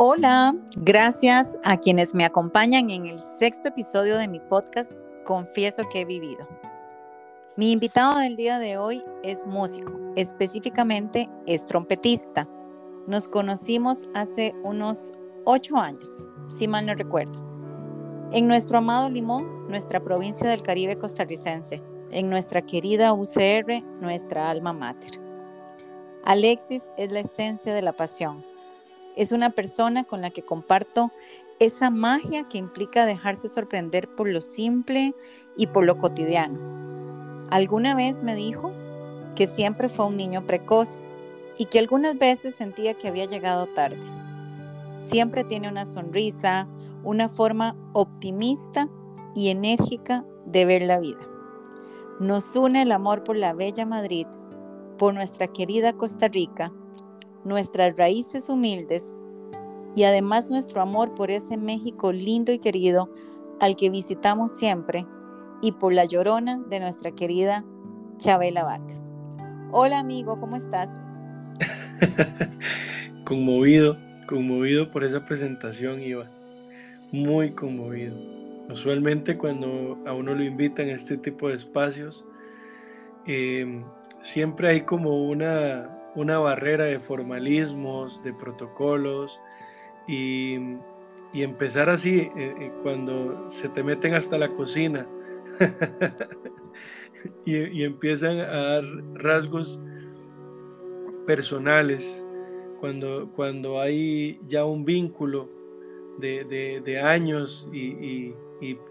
Hola, gracias a quienes me acompañan en el sexto episodio de mi podcast Confieso que he vivido. Mi invitado del día de hoy es músico, específicamente es trompetista. Nos conocimos hace unos ocho años, si mal no recuerdo, en nuestro amado Limón, nuestra provincia del Caribe costarricense, en nuestra querida UCR, nuestra alma mater. Alexis es la esencia de la pasión. Es una persona con la que comparto esa magia que implica dejarse sorprender por lo simple y por lo cotidiano. Alguna vez me dijo que siempre fue un niño precoz y que algunas veces sentía que había llegado tarde. Siempre tiene una sonrisa, una forma optimista y enérgica de ver la vida. Nos une el amor por la bella Madrid por nuestra querida Costa Rica, nuestras raíces humildes y además nuestro amor por ese México lindo y querido al que visitamos siempre y por la llorona de nuestra querida Chabela Vargas. Hola amigo, ¿cómo estás? conmovido, conmovido por esa presentación, Iba. Muy conmovido. Usualmente cuando a uno lo invitan a este tipo de espacios, eh, siempre hay como una, una barrera de formalismos, de protocolos y, empezar así, eh, eh, cuando se te meten hasta la cocina y, empiezan a dar rasgos personales, cuando, cuando hay ya un vínculo de, años y,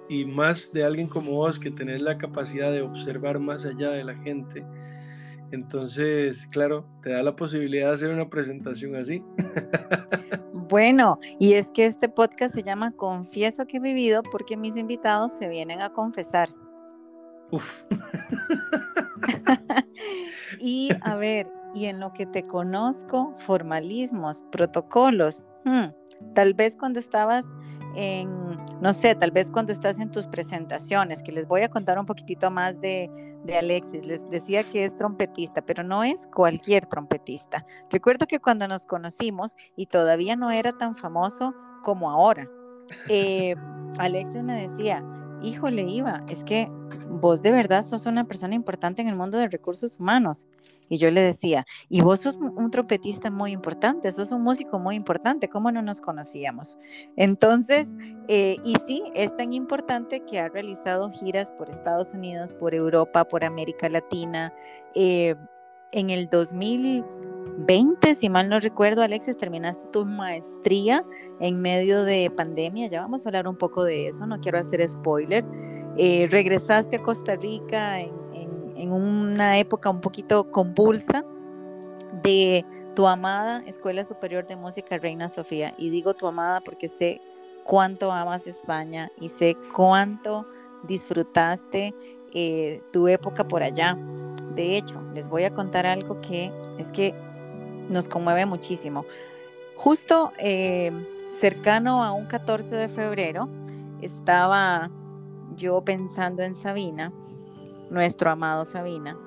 y, más de alguien como vos que tenés la capacidad de observar más allá de la gente entonces, claro, te da la posibilidad de hacer una presentación así. Bueno, y es que este podcast se llama Confieso que he vivido porque mis invitados se vienen a confesar. Uf. y a ver, y en lo que te conozco, formalismos, protocolos, hmm, tal vez cuando estabas en, no sé, tal vez cuando estás en tus presentaciones, que les voy a contar un poquitito más de, de Alexis. Les decía que es trompetista, pero no es cualquier trompetista. Recuerdo que cuando nos conocimos y todavía no era tan famoso como ahora, eh, Alexis me decía, híjole, Iva, es que vos de verdad sos una persona importante en el mundo de recursos humanos. Y yo le decía, y vos sos un trompetista muy importante, sos un músico muy importante, ¿cómo no nos conocíamos? Entonces, eh, y sí, es tan importante que ha realizado giras por Estados Unidos, por Europa, por América Latina. Eh, en el 2020, si mal no recuerdo, Alexis, terminaste tu maestría en medio de pandemia. Ya vamos a hablar un poco de eso, no quiero hacer spoiler. Eh, regresaste a Costa Rica en en una época un poquito convulsa de tu amada Escuela Superior de Música Reina Sofía. Y digo tu amada porque sé cuánto amas España y sé cuánto disfrutaste eh, tu época por allá. De hecho, les voy a contar algo que es que nos conmueve muchísimo. Justo eh, cercano a un 14 de febrero, estaba yo pensando en Sabina nuestro amado Sabina.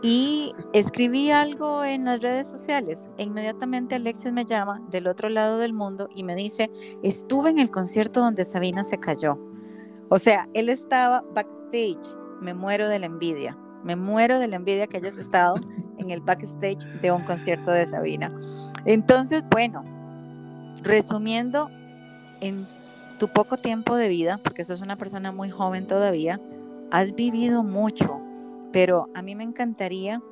Y escribí algo en las redes sociales. E inmediatamente Alexis me llama del otro lado del mundo y me dice, estuve en el concierto donde Sabina se cayó. O sea, él estaba backstage. Me muero de la envidia. Me muero de la envidia que hayas estado el backstage de un concierto de Sabina. Entonces, bueno, resumiendo, en tu poco tiempo de vida, porque sos una persona muy joven todavía, has vivido mucho, pero a mí me encantaría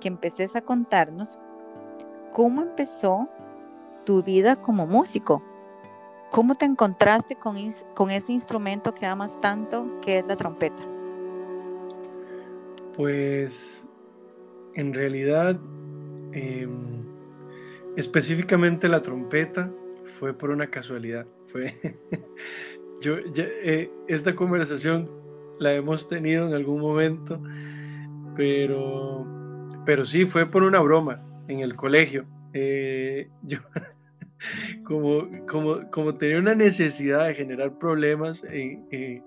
que empeces a contarnos cómo empezó tu vida como músico. ¿Cómo te encontraste con, con ese instrumento que amas tanto, que es la trompeta? Pues en realidad, em, específicamente la trompeta fue por una casualidad. Fue yo eh, esta conversación la hemos tenido en algún momento, pero, pero sí, fue por una broma en el colegio. Eh, yo, como, como, como tenía una necesidad de generar problemas eh,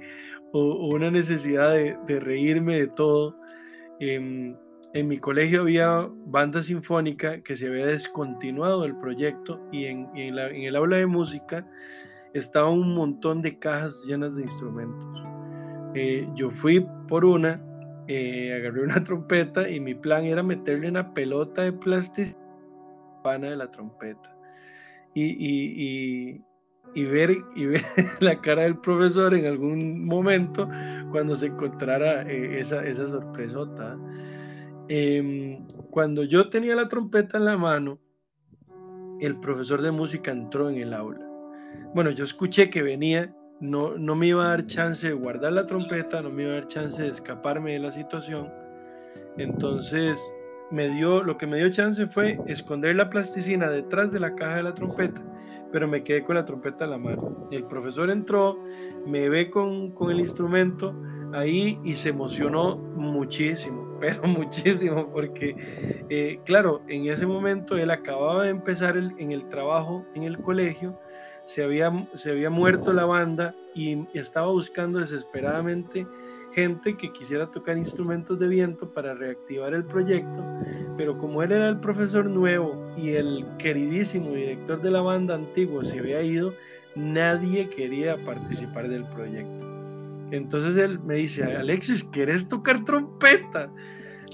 o, una necesidad de, reírme de todo, em, en mi colegio había banda sinfónica que se había descontinuado el proyecto y en, el aula de música estaba un montón de cajas llenas de instrumentos. Eh, yo fui por una, eh, agarré una trompeta y mi plan era meterle una pelota de plástico pana de la trompeta y, y, ver, y ver la cara del profesor en algún momento cuando se encontrara eh, esa, esa sorpresota. Em, cuando yo tenía la trompeta en la mano, el profesor de música entró en el aula. Bueno, yo escuché que venía, no, no me iba a dar chance de guardar la trompeta, no me iba a dar chance de escaparme de la situación. Entonces, me dio, lo que me dio chance fue esconder la plasticina detrás de la caja de la trompeta, pero me quedé con la trompeta en la mano. El profesor entró, me ve con, con el instrumento ahí y se emocionó muchísimo pero muchísimo, porque eh, claro, en ese momento él acababa de empezar en el trabajo en el colegio, se había, se había muerto la banda y estaba buscando desesperadamente gente que quisiera tocar instrumentos de viento para reactivar el proyecto, pero como él era el profesor nuevo y el queridísimo director de la banda antiguo se había ido, nadie quería participar del proyecto. Entonces él me dice, Alexis, ¿quieres tocar trompeta?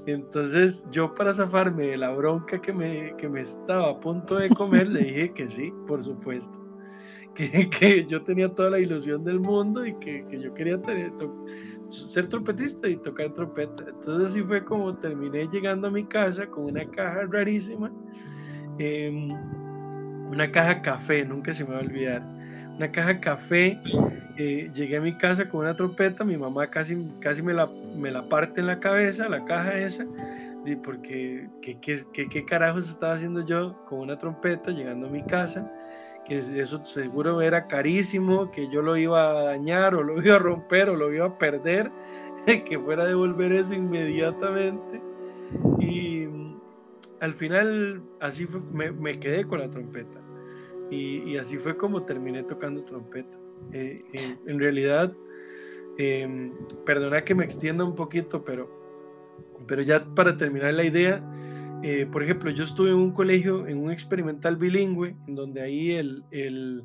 Entonces yo para zafarme de la bronca que me, que me estaba a punto de comer, le dije que sí, por supuesto. Que, que yo tenía toda la ilusión del mundo y que, que yo quería tener, ser trompetista y tocar trompeta. Entonces así fue como terminé llegando a mi casa con una caja rarísima, em, una caja café, nunca se me va a olvidar una caja café. Eh, llegué a mi casa con una trompeta, mi mamá casi, casi me, la, me la parte en la cabeza, la caja esa, y porque ¿qué, qué, qué, carajos estaba haciendo yo con una trompeta llegando a mi casa, que eso seguro era carísimo, que yo lo iba a dañar o lo iba a romper o lo iba a perder, que fuera a devolver eso inmediatamente. Y al final así me, me quedé con la trompeta. Y, así fue como terminé tocando trompeta. Eh, en, realidad, em, perdona que me extienda un poquito, pero, pero ya para terminar la idea, eh, por ejemplo, yo estuve en un colegio, en un experimental bilingüe, en donde ahí el, el,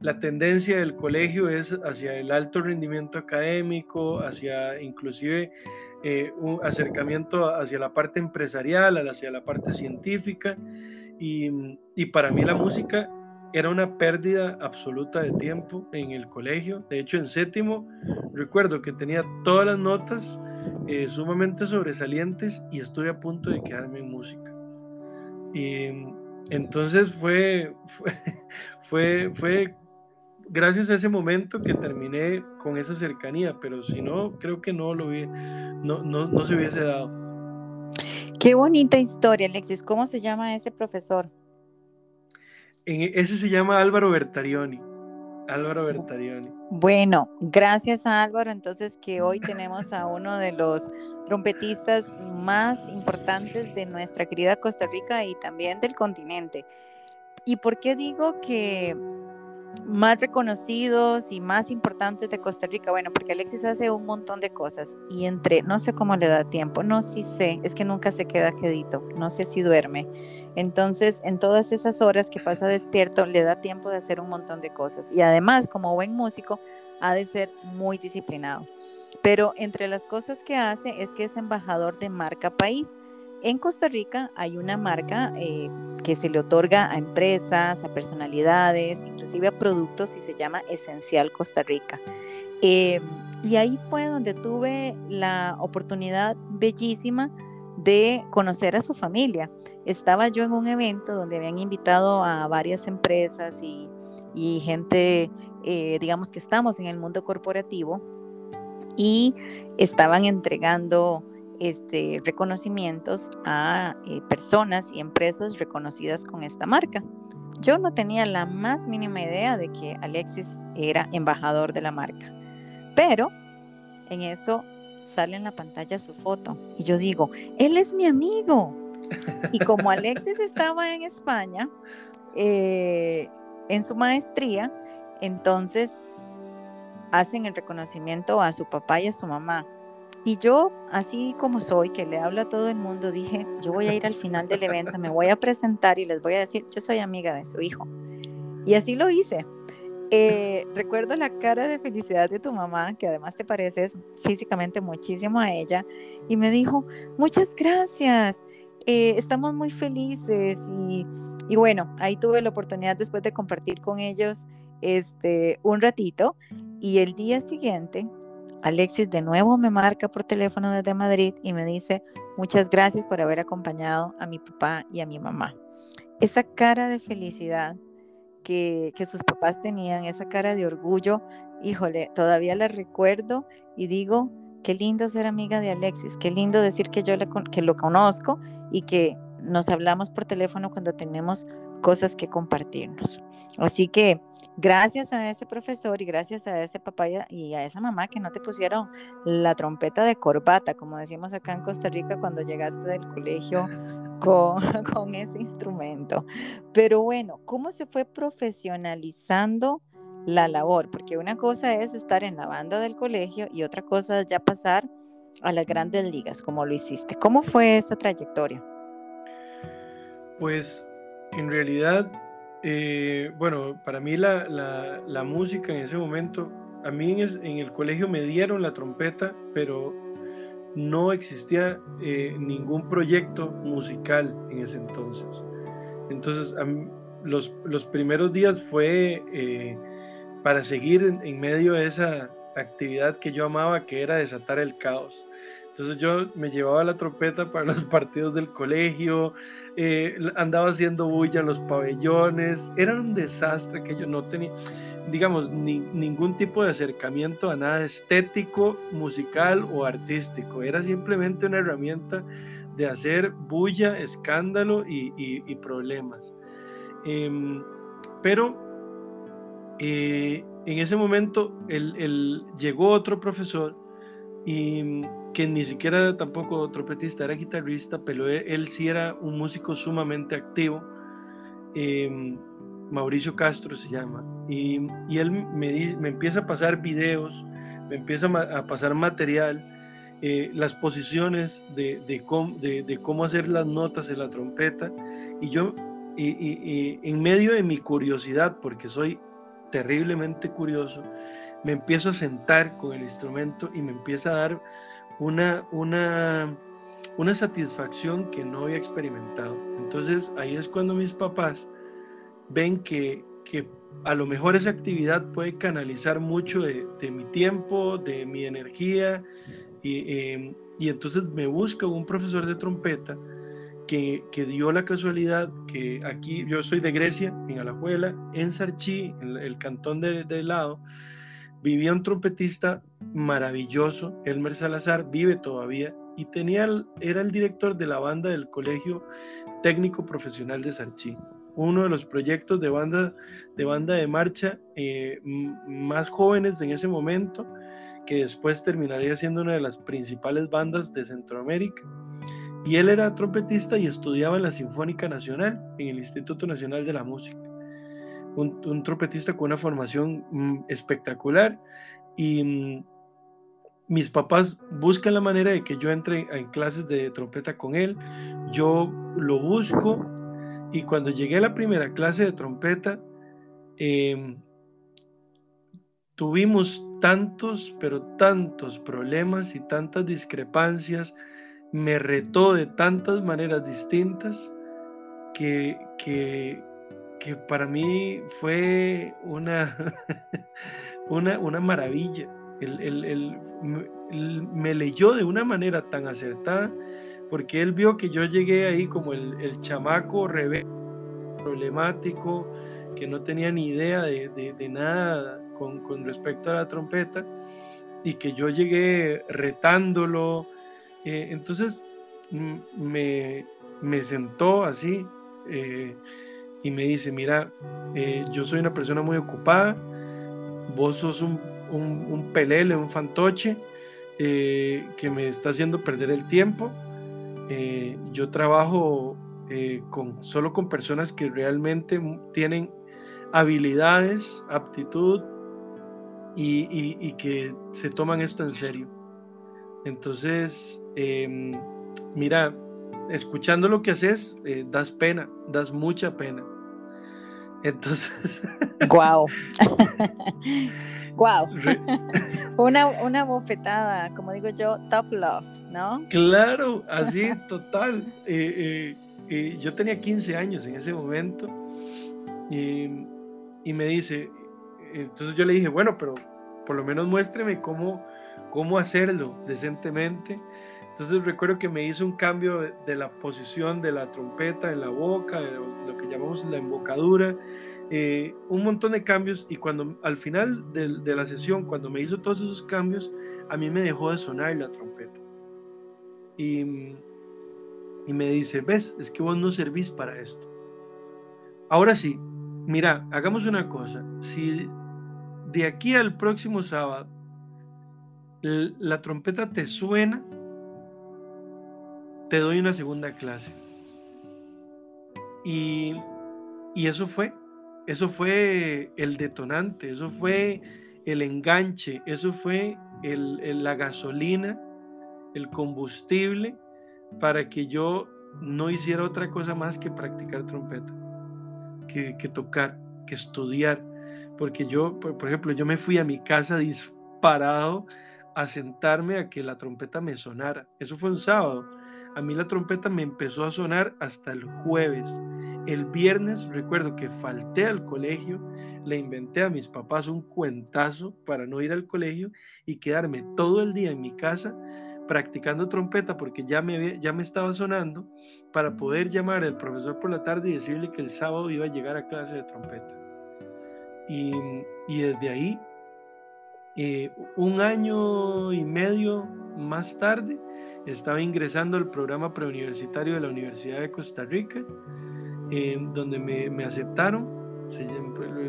la tendencia del colegio es hacia el alto rendimiento académico, hacia inclusive eh, un acercamiento hacia la parte empresarial, hacia la parte científica. Y, y para mí la música era una pérdida absoluta de tiempo en el colegio. De hecho, en séptimo recuerdo que tenía todas las notas eh, sumamente sobresalientes y estuve a punto de quedarme en música. Y entonces fue, fue, fue, gracias a ese momento que terminé con esa cercanía, pero si no, creo que no lo no, no, no se hubiese dado. Qué bonita historia, Alexis. ¿Cómo se llama ese profesor? Ese se llama Álvaro Bertarioni. Álvaro Bertarioni. Bueno, gracias a Álvaro, entonces que hoy tenemos a uno de los trompetistas más importantes de nuestra querida Costa Rica y también del continente. ¿Y por qué digo que más reconocidos y más importantes de Costa Rica. Bueno, porque Alexis hace un montón de cosas y entre, no sé cómo le da tiempo, no, sí sé, es que nunca se queda quedito, no sé si duerme. Entonces, en todas esas horas que pasa despierto, le da tiempo de hacer un montón de cosas. Y además, como buen músico, ha de ser muy disciplinado. Pero entre las cosas que hace es que es embajador de marca país. En Costa Rica hay una marca eh, que se le otorga a empresas, a personalidades, inclusive a productos y se llama Esencial Costa Rica. Em, y ahí fue donde tuve la oportunidad bellísima de conocer a su familia. Estaba yo en un evento donde habían invitado a varias empresas y, gente, eh, digamos que estamos en el mundo corporativo, y estaban entregando este, reconocimientos a eh, personas y empresas reconocidas con esta marca. Yo no tenía la más mínima idea de que Alexis era embajador de la marca, pero en eso sale en la pantalla su foto y yo digo, él es mi amigo. Y como Alexis estaba en España, eh, en su maestría, entonces hacen el reconocimiento a su papá y a su mamá Y yo, así como soy, que le hablo a todo el mundo, dije, yo voy a ir al final del evento, me voy a presentar y les voy a decir, yo soy amiga de su hijo. Y así lo hice. Eh, recuerdo la cara de felicidad de tu mamá, que además te pareces físicamente muchísimo a ella, y me dijo, muchas gracias, eh, estamos muy felices. Y, y, bueno, ahí tuve la oportunidad después de compartir con ellos este, un ratito, y el día siguiente Alexis de nuevo me marca por teléfono desde Madrid y me dice, muchas gracias por haber acompañado a mi papá y a mi mamá. Esa cara de felicidad que, sus papás tenían, esa cara de orgullo, híjole, todavía la recuerdo y digo, qué lindo ser amiga de Alexis, qué lindo decir que yo que lo conozco y que nos hablamos por teléfono cuando tenemos cosas que compartirnos. Así que gracias a ese profesor y gracias a ese papá y a esa mamá que no te pusieron la trompeta de corbata, como decimos acá en Costa Rica cuando llegaste del colegio con, con ese instrumento. Pero bueno, ¿cómo se fue profesionalizando la labor? Porque una cosa es estar en la banda del colegio y otra cosa es ya pasar a las grandes ligas, como lo hiciste. ¿Cómo fue esa trayectoria? Pues en realidad eh, bueno, para mí la, música en ese momento, a mí en, el colegio me dieron la trompeta, pero no existía eh, ningún proyecto musical en ese entonces. Entonces, los, primeros días fue eh, para seguir en medio de esa actividad que yo amaba, que era desatar el caos. Entonces yo me llevaba la trompeta para los partidos del colegio, eh, andaba haciendo bulla en los pabellones, era un desastre que yo no tenía, digamos, ningún tipo de acercamiento a nada estético, musical o artístico, era simplemente una herramienta de hacer bulla, escándalo y, problemas. Em, pero eh, en ese momento llegó otro profesor y que ni siquiera tampoco trompetista, era guitarrista, pero él, sí era un músico sumamente activo. Em, Mauricio Castro se llama. Y, él me, me, empieza a pasar videos, me empieza a pasar material, eh, las posiciones de, de, de, cómo hacer las notas en la trompeta. Y yo, y, en medio de mi curiosidad, porque soy terriblemente curioso, me empiezo a sentar con el instrumento y me empieza a dar una, una, una satisfacción que no había experimentado. Entonces ahí es cuando mis papás ven que, que a lo mejor esa actividad puede canalizar mucho de, mi tiempo, de mi energía, y, em, y, entonces me busca un profesor de trompeta que, que, dio la casualidad que aquí, yo soy de Grecia, en Alajuela, en Sarchí, en el cantón de, de lado, vivía un trompetista maravilloso, Elmer Salazar, vive todavía y tenía, era el director de la banda del Colegio Técnico Profesional de Sarchí, uno de los proyectos de banda de, banda de marcha eh, más jóvenes en ese momento, que después terminaría siendo una de las principales bandas de Centroamérica. Y él era trompetista y estudiaba en la Sinfónica Nacional, en el Instituto Nacional de la Música un, trompetista con una formación mm, espectacular y mm, mis papás buscan la manera de que yo entre en clases de trompeta con él, yo lo busco y cuando llegué a la primera clase de trompeta, em, tuvimos tantos, pero tantos problemas y tantas discrepancias, me retó de tantas maneras distintas que, que, que para mí fue una, una, una maravilla. Él, me leyó de una manera tan acertada, porque él vio que yo llegué ahí como el, chamaco rebelde, problemático, que no tenía ni idea de, nada con, con, respecto a la trompeta, y que yo llegué retándolo. Eh, entonces me, me, sentó así. Eh, y me dice, mira, eh, yo soy una persona muy ocupada, vos sos un, un, pelele, un fantoche eh, que me está haciendo perder el tiempo. Eh, yo trabajo con, solo con personas que realmente tienen habilidades, aptitud y, que se toman esto en serio. Entonces, em, mira, escuchando lo que haces, eh, das pena, das mucha pena. Entonces. ¡Guau! ¡Guau! una, una bofetada, como digo yo, top love, ¿no? Claro, así, total. Eh, eh, yo tenía 15 años en ese momento y, y, me dice, entonces yo le dije, bueno, pero por lo menos muéstreme cómo, cómo hacerlo decentemente. Entonces recuerdo que me hizo un cambio de, la posición de la trompeta en la boca, lo que llamamos la embocadura, eh, un montón de cambios y cuando al final de, la sesión, cuando me hizo todos esos cambios, a mí me dejó de sonar la trompeta. Y, y me dice, ves, es que vos no servís para esto. Ahora sí, mira, hagamos una cosa, si de aquí al próximo sábado la trompeta te suena, te doy una segunda clase. Y, eso fue, eso fue el detonante, eso fue el enganche, eso fue la gasolina, el combustible para que yo no hiciera otra cosa más que practicar trompeta, que, tocar, que estudiar. Porque yo, por, por ejemplo, yo me fui a mi casa disparado a sentarme a que la trompeta me sonara. Eso fue un sábado a mí la trompeta me empezó a sonar hasta el jueves. El viernes recuerdo que falté al colegio, le inventé a mis papás un cuentazo para no ir al colegio y quedarme todo el día en mi casa practicando trompeta porque ya me, ya me estaba sonando para poder llamar al profesor por la tarde y decirle que el sábado iba a llegar a clase de trompeta. Y, desde ahí, eh, un año y medio más tarde, estaba ingresando al programa preuniversitario de la Universidad de Costa Rica, donde me, aceptaron.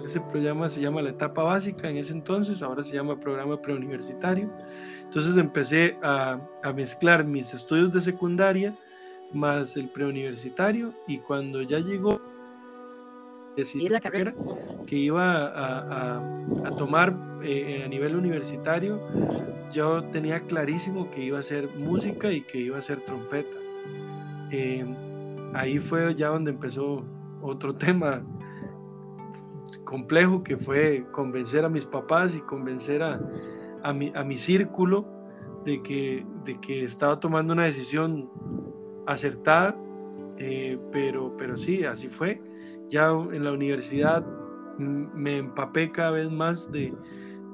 ese programa se llama la etapa básica en ese entonces, ahora se llama programa preuniversitario. Entonces empecé a, a mezclar mis estudios de secundaria más el preuniversitario y cuando ya llegó decidí la carrera que iba a, a, tomar eh, a nivel universitario, yo tenía clarísimo que iba a ser música y que iba a ser trompeta. Eh, ahí fue ya donde empezó otro tema complejo que fue convencer a mis papás y convencer a, a, mi, a mi círculo de que, de que estaba tomando una decisión acertada, eh, pero, pero sí, así fue ya en la universidad me empapé cada vez más de,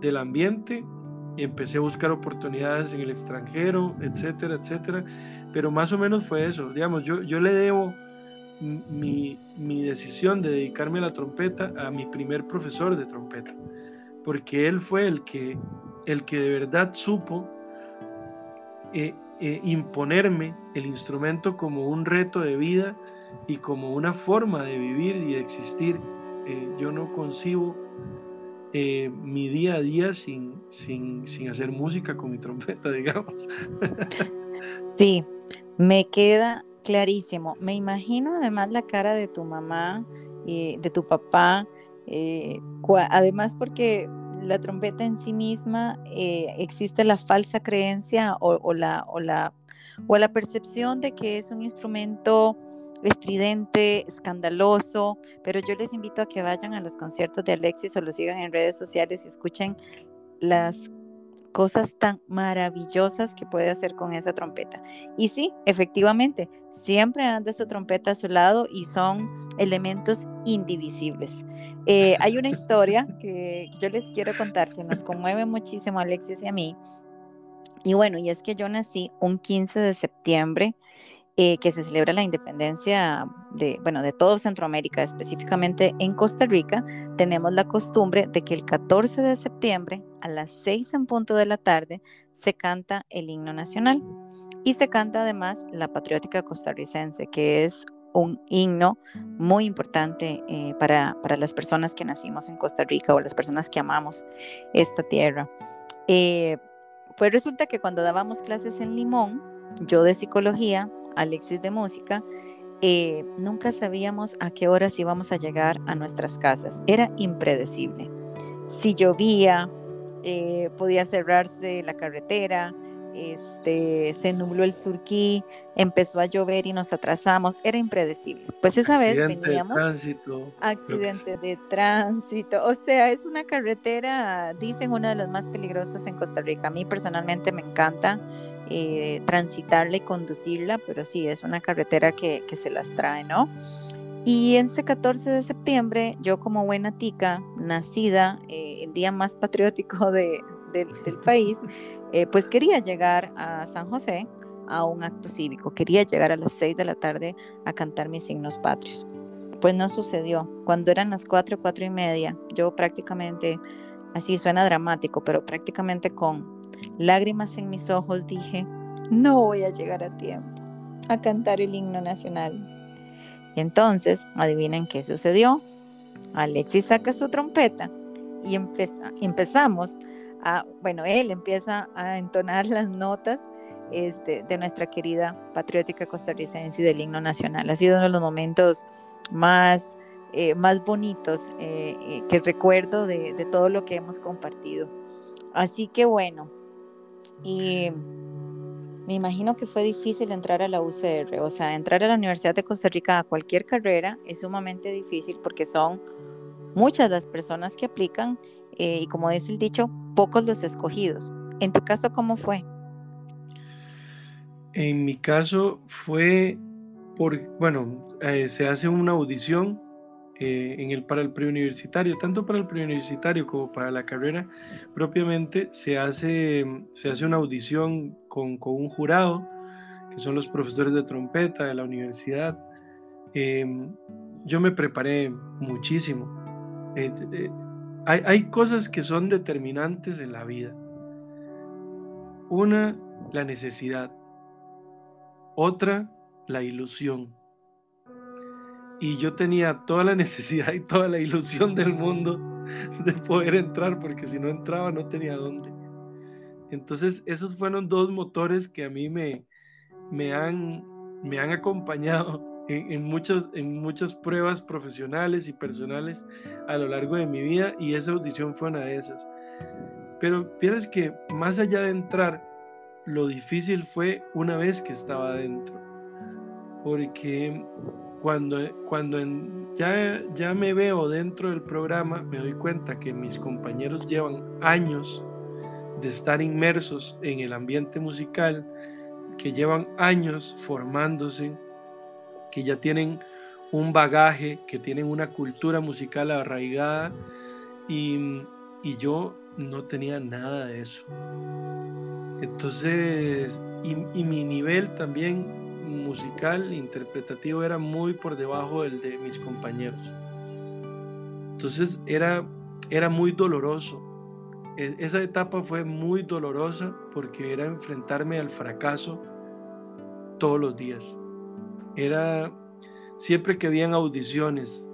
del ambiente, empecé a buscar oportunidades en el extranjero, etcétera, etcétera. Pero más o menos fue eso. Digamos, yo, yo le debo mi, mi decisión de dedicarme a la trompeta a mi primer profesor de trompeta, porque él fue el que, el que de verdad supo eh, eh, imponerme el instrumento como un reto de vida y como una forma de vivir y de existir. Eh, yo no concibo eh, mi día a día sin, sin, sin, hacer música con mi trompeta, digamos. Sí, me queda clarísimo. Me imagino además la cara de tu mamá y de tu papá, eh, además porque la trompeta en sí misma existe la falsa creencia o, la, o, la, o la percepción de que es un instrumento estridente, escandaloso, pero yo les invito a que vayan a los conciertos de Alexis o lo sigan en redes sociales y escuchen las cosas tan maravillosas que puede hacer con esa trompeta. Y sí, efectivamente, siempre anda su trompeta a su lado y son elementos indivisibles. Eh, hay una historia que yo les quiero contar que nos conmueve muchísimo a Alexis y a mí. Y bueno, y es que yo nací un 15 de septiembre eh, que se celebra la independencia de, bueno, de todo Centroamérica, específicamente en Costa Rica, tenemos la costumbre de que el 14 de septiembre a las 6 en punto de la tarde se canta el himno nacional y se canta además la patriótica costarricense, que es un himno muy importante eh, para, para, las personas que nacimos en Costa Rica o las personas que amamos esta tierra. Eh, pues resulta que cuando dábamos clases en Limón, yo de psicología Alexis de música, eh, nunca sabíamos a qué horas íbamos a llegar a nuestras casas. Era impredecible. Si llovía, eh, podía cerrarse la carretera, este, se nubló el surquí, empezó a llover y nos atrasamos, era impredecible. Pues esa vez veníamos... De tránsito, accidente de tránsito, o sea, es una carretera, dicen, una de las más peligrosas en Costa Rica. A mí personalmente me encanta eh, transitarla y conducirla, pero sí, es una carretera que, que se las trae, ¿no? Y ese 14 de septiembre, yo como buena tica, nacida eh, el día más patriótico de, del país, eh, pues quería llegar a San José a un acto cívico, quería llegar a las 6 de la tarde a cantar mis signos patrios. Pues no sucedió. Cuando eran las 4, 4 y media, yo prácticamente, así suena dramático, pero prácticamente con lágrimas en mis ojos dije, no voy a llegar a tiempo a cantar el himno nacional. Y entonces, adivinen qué sucedió. Alexis saca su trompeta y empezamos bueno, él empieza a entonar las notas este, de nuestra querida patriótica costarricense y del himno nacional. Ha sido uno de los momentos más, eh, más bonitos eh, eh, que recuerdo de, de, todo lo que hemos compartido. Así que bueno, y me imagino que fue difícil entrar a la UCR, o sea, entrar a la Universidad de Costa Rica a cualquier carrera es sumamente difícil porque son muchas las personas que aplican y como dice el dicho, pocos los escogidos. En tu caso, ¿cómo fue? En mi caso fue por, bueno, eh, se hace una audición eh, en el, para el preuniversitario, tanto para el preuniversitario como para la carrera propiamente, se hace, se hace una audición con, con un jurado, que son los profesores de trompeta de la universidad. Em, yo me preparé muchísimo. Hay, cosas que son determinantes en la vida. Una, la necesidad. Otra, la ilusión. Y yo tenía toda la necesidad y toda la ilusión del mundo de poder entrar, porque si no entraba no tenía dónde. Entonces, esos fueron dos motores que a mí me, me, han, me han acompañado en, muchas, en muchas pruebas profesionales y personales a lo largo de mi vida y esa audición fue una de esas. Pero piensas que más allá de entrar, lo difícil fue una vez que estaba adentro. Porque cuando, cuando ya, ya me veo dentro del programa, me doy cuenta que mis compañeros llevan años de estar inmersos en el ambiente musical, que llevan años formándose, que ya tienen un bagaje, que tienen una cultura musical arraigada y, yo no tenía nada de eso. Entonces, y, mi nivel también musical, interpretativo, era muy por debajo del de mis compañeros. Entonces era, era muy doloroso. E, esa etapa fue muy dolorosa porque era enfrentarme al fracaso todos los días era siempre que habían audiciones,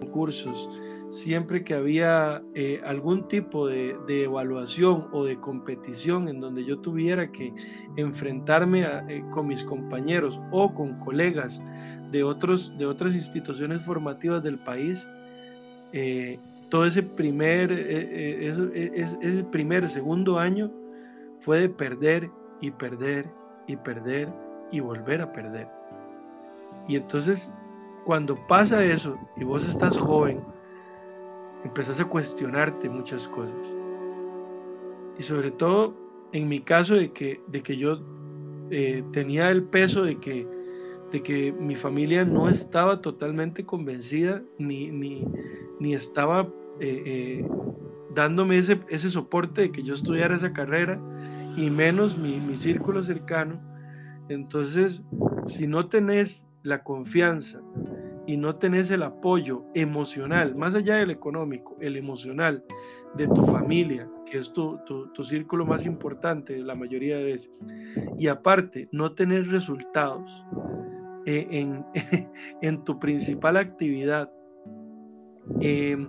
concursos, siempre que había eh, algún tipo de, evaluación o de competición en donde yo tuviera que enfrentarme eh, con mis compañeros o con colegas de, otros, de otras instituciones formativas del país, eh, todo ese primer, ese primer, segundo año fue de perder y perder y perder y volver a perder. Y entonces, cuando pasa eso y vos estás joven, empezás a cuestionarte muchas cosas. Y sobre todo, en mi caso, de que, de que yo eh, tenía el peso de que, de que mi familia no estaba totalmente convencida, ni, ni, estaba eh, eh, dándome ese, ese soporte de que yo estudiara esa carrera, y menos mi, mi círculo cercano. Entonces, si no tenés la confianza y no tenés el apoyo emocional, más allá del económico, el emocional de tu familia, que es tu, tu, círculo más importante la mayoría de veces, y aparte no tener resultados eh, en, en, tu principal actividad, em,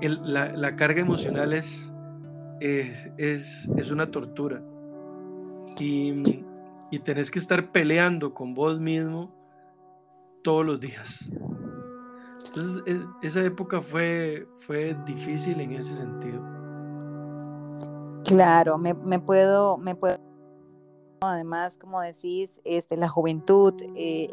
la, la, carga emocional es, es, es una tortura. Y, y tenés que estar peleando con vos mismo todos los días. Entonces, e, esa época fue, fue difícil en ese sentido. Claro, me, puedo, me puedo además, como decís, este, la juventud eh,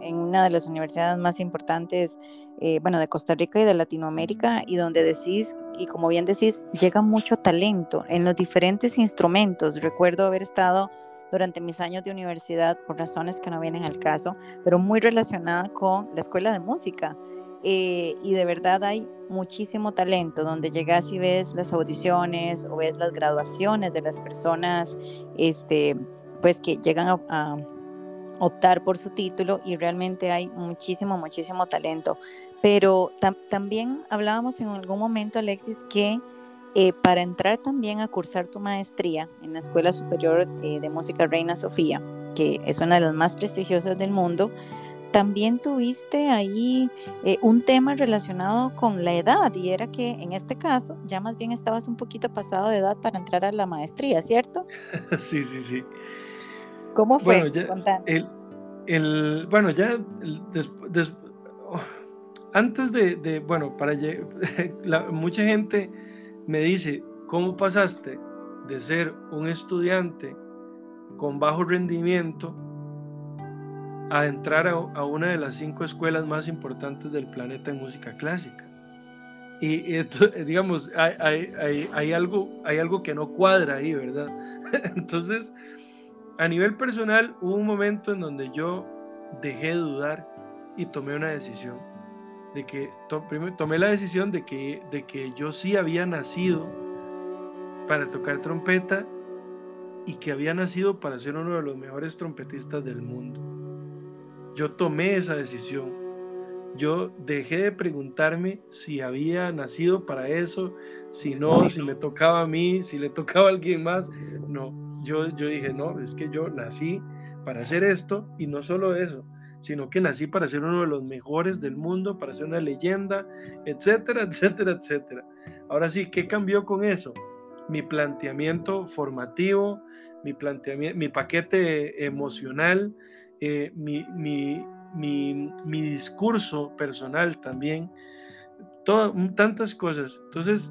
en, una de las universidades más importantes, eh, bueno, de Costa Rica y de Latinoamérica, y donde decís, y como bien decís, llega mucho talento en los diferentes instrumentos. Recuerdo haber estado durante mis años de universidad, por razones que no vienen al caso, pero muy relacionada con la escuela de música. Eh, y de verdad hay muchísimo talento, donde llegas y ves las audiciones o ves las graduaciones de las personas este, pues que llegan a, optar por su título y realmente hay muchísimo, muchísimo talento. Pero también hablábamos en algún momento, Alexis, que eh, para entrar también a cursar tu maestría en la Escuela Superior eh, de Música Reina Sofía, que es una de las más prestigiosas del mundo, también tuviste ahí eh, un tema relacionado con la edad y era que en este caso ya más bien estabas un poquito pasado de edad para entrar a la maestría, ¿cierto? Sí, sí, sí. ¿Cómo fue? Bueno, ya, el, bueno, ya oh, antes de, bueno, para mucha gente me dice, ¿cómo pasaste de ser un estudiante con bajo rendimiento a entrar a, una de las cinco escuelas más importantes del planeta en música clásica? Y, digamos, hay, algo, hay algo que no cuadra ahí, ¿verdad? Entonces, a nivel personal, hubo un momento en donde yo dejé de dudar y tomé una decisión. De que tomé la decisión de que, de que yo sí había nacido para tocar trompeta y que había nacido para ser uno de los mejores trompetistas del mundo. Yo tomé esa decisión. Yo dejé de preguntarme si había nacido para eso, si no, si me tocaba a mí, si le tocaba a alguien más. No, yo, dije, no, es que yo nací para hacer esto y no solo eso, sino que nací para ser uno de los mejores del mundo, para ser una leyenda, etcétera, etcétera, etcétera. Ahora sí, ¿qué cambió con eso? Mi planteamiento formativo, mi, planteamiento, mi paquete emocional, eh, mi, discurso personal también, tantas cosas. Entonces,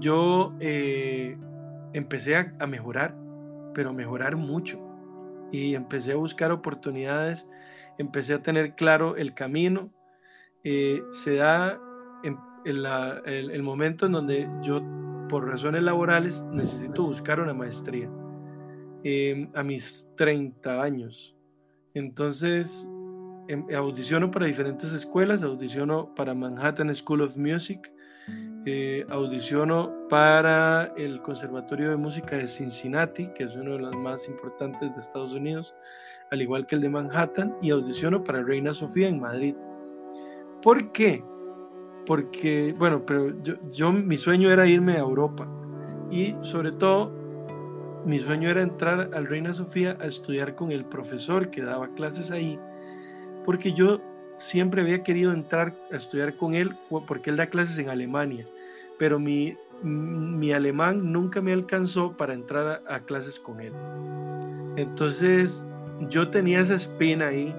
yo eh, empecé a, mejorar, pero mejorar mucho. Y empecé a buscar oportunidades, empecé a tener claro el camino. Eh, se da en, el, momento en donde yo, por razones laborales, necesito buscar una maestría em, a mis 30 años. Entonces, em, audiciono para diferentes escuelas, audiciono para Manhattan School of Music, eh, audiciono para el Conservatorio de Música de Cincinnati, que es uno de los más importantes de Estados Unidos, al igual que el de Manhattan, y audiciono para Reina Sofía en Madrid. ¿Por qué? Porque, bueno, pero yo, yo mi sueño era irme a Europa y sobre todo mi sueño era entrar al Reina Sofía a estudiar con el profesor que daba clases ahí, porque yo siempre había querido entrar a estudiar con él porque él da clases en Alemania, pero mi, mi alemán nunca me alcanzó para entrar a, clases con él. Entonces yo tenía esa espina ahí.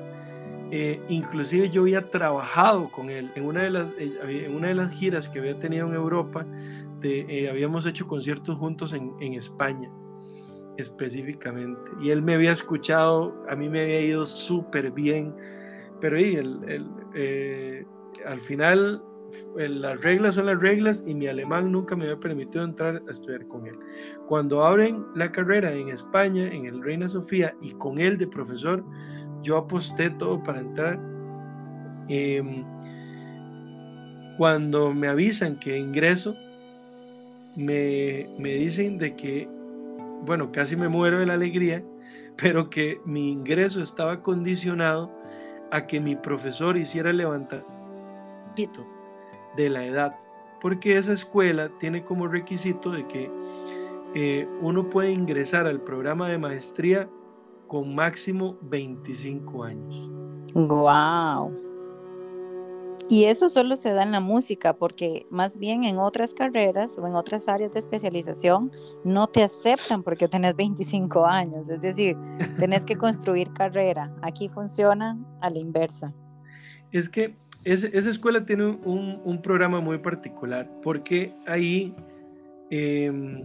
Eh, inclusive yo había trabajado con él en una de las, eh, en una de las giras que había tenido en Europa. Eh, habíamos hecho conciertos juntos en, en España específicamente. Y él me había escuchado, a mí me había ido súper bien pero el, eh, al final las reglas son las reglas y mi alemán nunca me había permitido entrar a estudiar con él. Cuando abren la carrera en España, en el Reina Sofía, y con él de profesor, yo aposté todo para entrar. Em, cuando me avisan que ingreso, me, me dicen de que, bueno, casi me muero de la alegría, pero que mi ingreso estaba condicionado a que mi profesor hiciera levantar de la edad, porque esa escuela tiene como requisito de que eh, uno puede ingresar al programa de maestría con máximo 25 años. Wow. Y eso solo se da en la música, porque más bien en otras carreras o en otras áreas de especialización no te aceptan porque tenés 25 años. Es decir, tenés que construir carrera. Aquí funciona a la inversa. Es que esa escuela tiene un, programa muy particular, porque ahí em,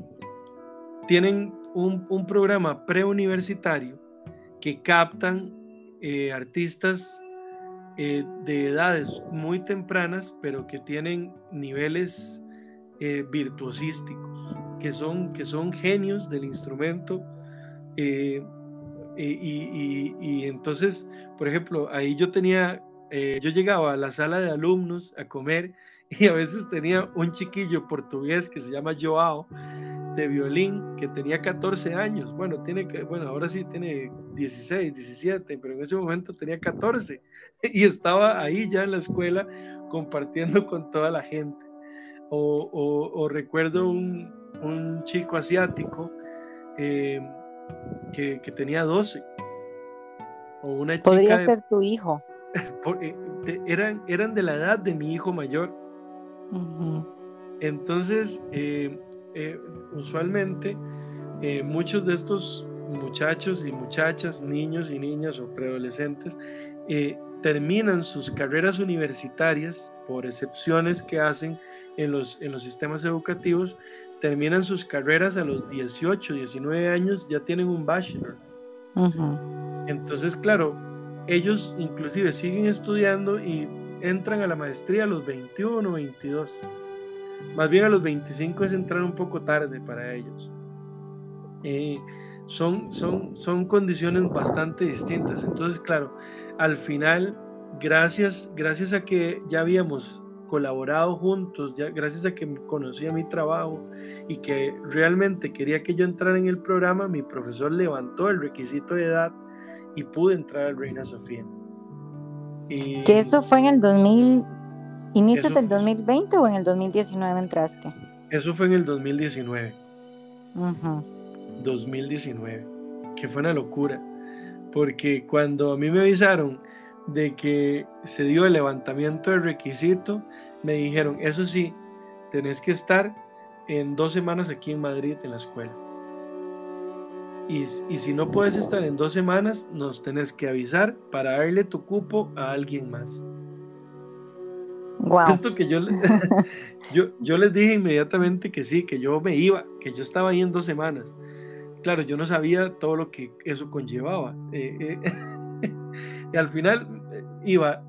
tienen un, un programa preuniversitario que captan eh, artistas eh, de edades muy tempranas, pero que tienen niveles eh, virtuosísticos, que son, que son genios del instrumento. Y, y, entonces, por ejemplo, ahí yo tenía, yo llegaba a la sala de alumnos a comer y a veces tenía un chiquillo portugués que se llama Joao, de violín que tenía 14 años. Bueno, tiene que, bueno, ahora sí tiene 16, 17, pero en ese momento tenía 14 y estaba ahí ya en la escuela compartiendo con toda la gente. O, recuerdo un, un, chico asiático eh, que, que, tenía 12. O una Podría ser tu hijo. Porque eran, eran de la edad de mi hijo mayor. Entonces, eh, eh, usualmente eh, muchos de estos muchachos y muchachas, niños y niñas o preadolescentes, terminan sus carreras universitarias por excepciones que hacen en los, en los sistemas educativos, terminan sus carreras a los 18, 19 años, ya tienen un bachelor. Entonces, claro, ellos inclusive siguen estudiando y entran a la maestría a los 21, 22. Más bien a los 25 es entrar un poco tarde para ellos. Eh, son, son, son condiciones bastante distintas. Entonces, claro, al final, gracias, gracias a que ya habíamos colaborado juntos, gracias a que conocía mi trabajo y que realmente quería que yo entrara en el programa, mi profesor levantó el requisito de edad y pude entrar al Reina Sofía. Y, que eso fue en el 2000, ¿Inicio del 2020 o en el 2019 entraste? Eso fue en el 2019. 2019. Que fue una locura. Porque cuando a mí me avisaron de que se dio el levantamiento del requisito, me dijeron, eso sí, tenés que estar en dos semanas aquí en Madrid en la escuela. Y, y, si no puedes estar en dos semanas, nos tenés que avisar para darle tu cupo a alguien más. Esto que yo, yo, yo les dije inmediatamente que sí, que yo me iba, que yo estaba ahí en dos semanas. Claro, yo no sabía todo lo que eso conllevaba. Eh, eh, y al final eh, iba,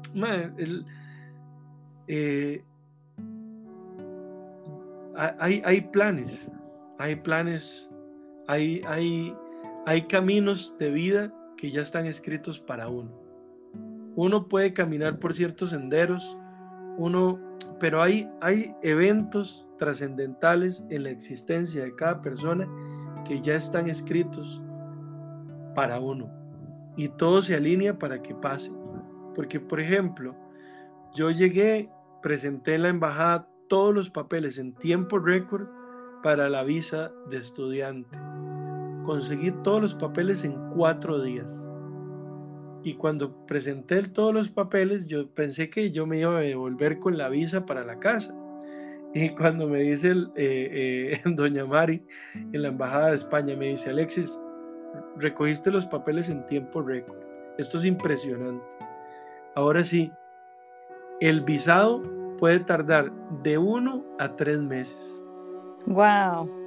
hay, hay planes, hay planes, hay, hay, hay caminos de vida que ya están escritos para uno. Uno puede caminar por ciertos senderos, uno, pero hay, hay eventos trascendentales en la existencia de cada persona que ya están escritos para uno y todo se alinea para que pase. Porque, por ejemplo, yo llegué, presenté en la embajada todos los papeles en tiempo récord para la visa de estudiante. Conseguí todos los papeles en cuatro días. Y cuando presenté todos los papeles, yo pensé que yo me iba a devolver con la visa para la casa. Y cuando me dice el, eh, eh, doña Mari en la Embajada de España, me dice, Alexis, recogiste los papeles en tiempo récord. Esto es impresionante. Ahora sí, el visado puede tardar de uno a tres meses. Wow.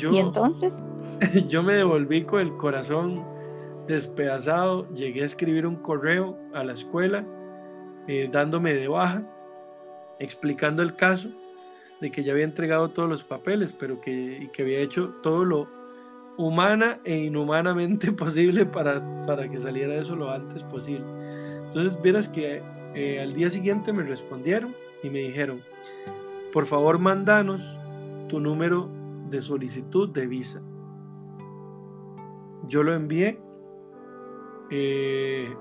¿Y entonces? Yo me devolví con el corazón despedazado, llegué a escribir un correo a la escuela eh, dándome de baja, explicando el caso de que ya había entregado todos los papeles, pero que, y que había hecho todo lo humana e inhumanamente posible para, para que saliera eso lo antes posible. Entonces, vieras que eh, al día siguiente me respondieron y me dijeron, por favor, mandanos tu número de solicitud de visa. Yo lo envié eh,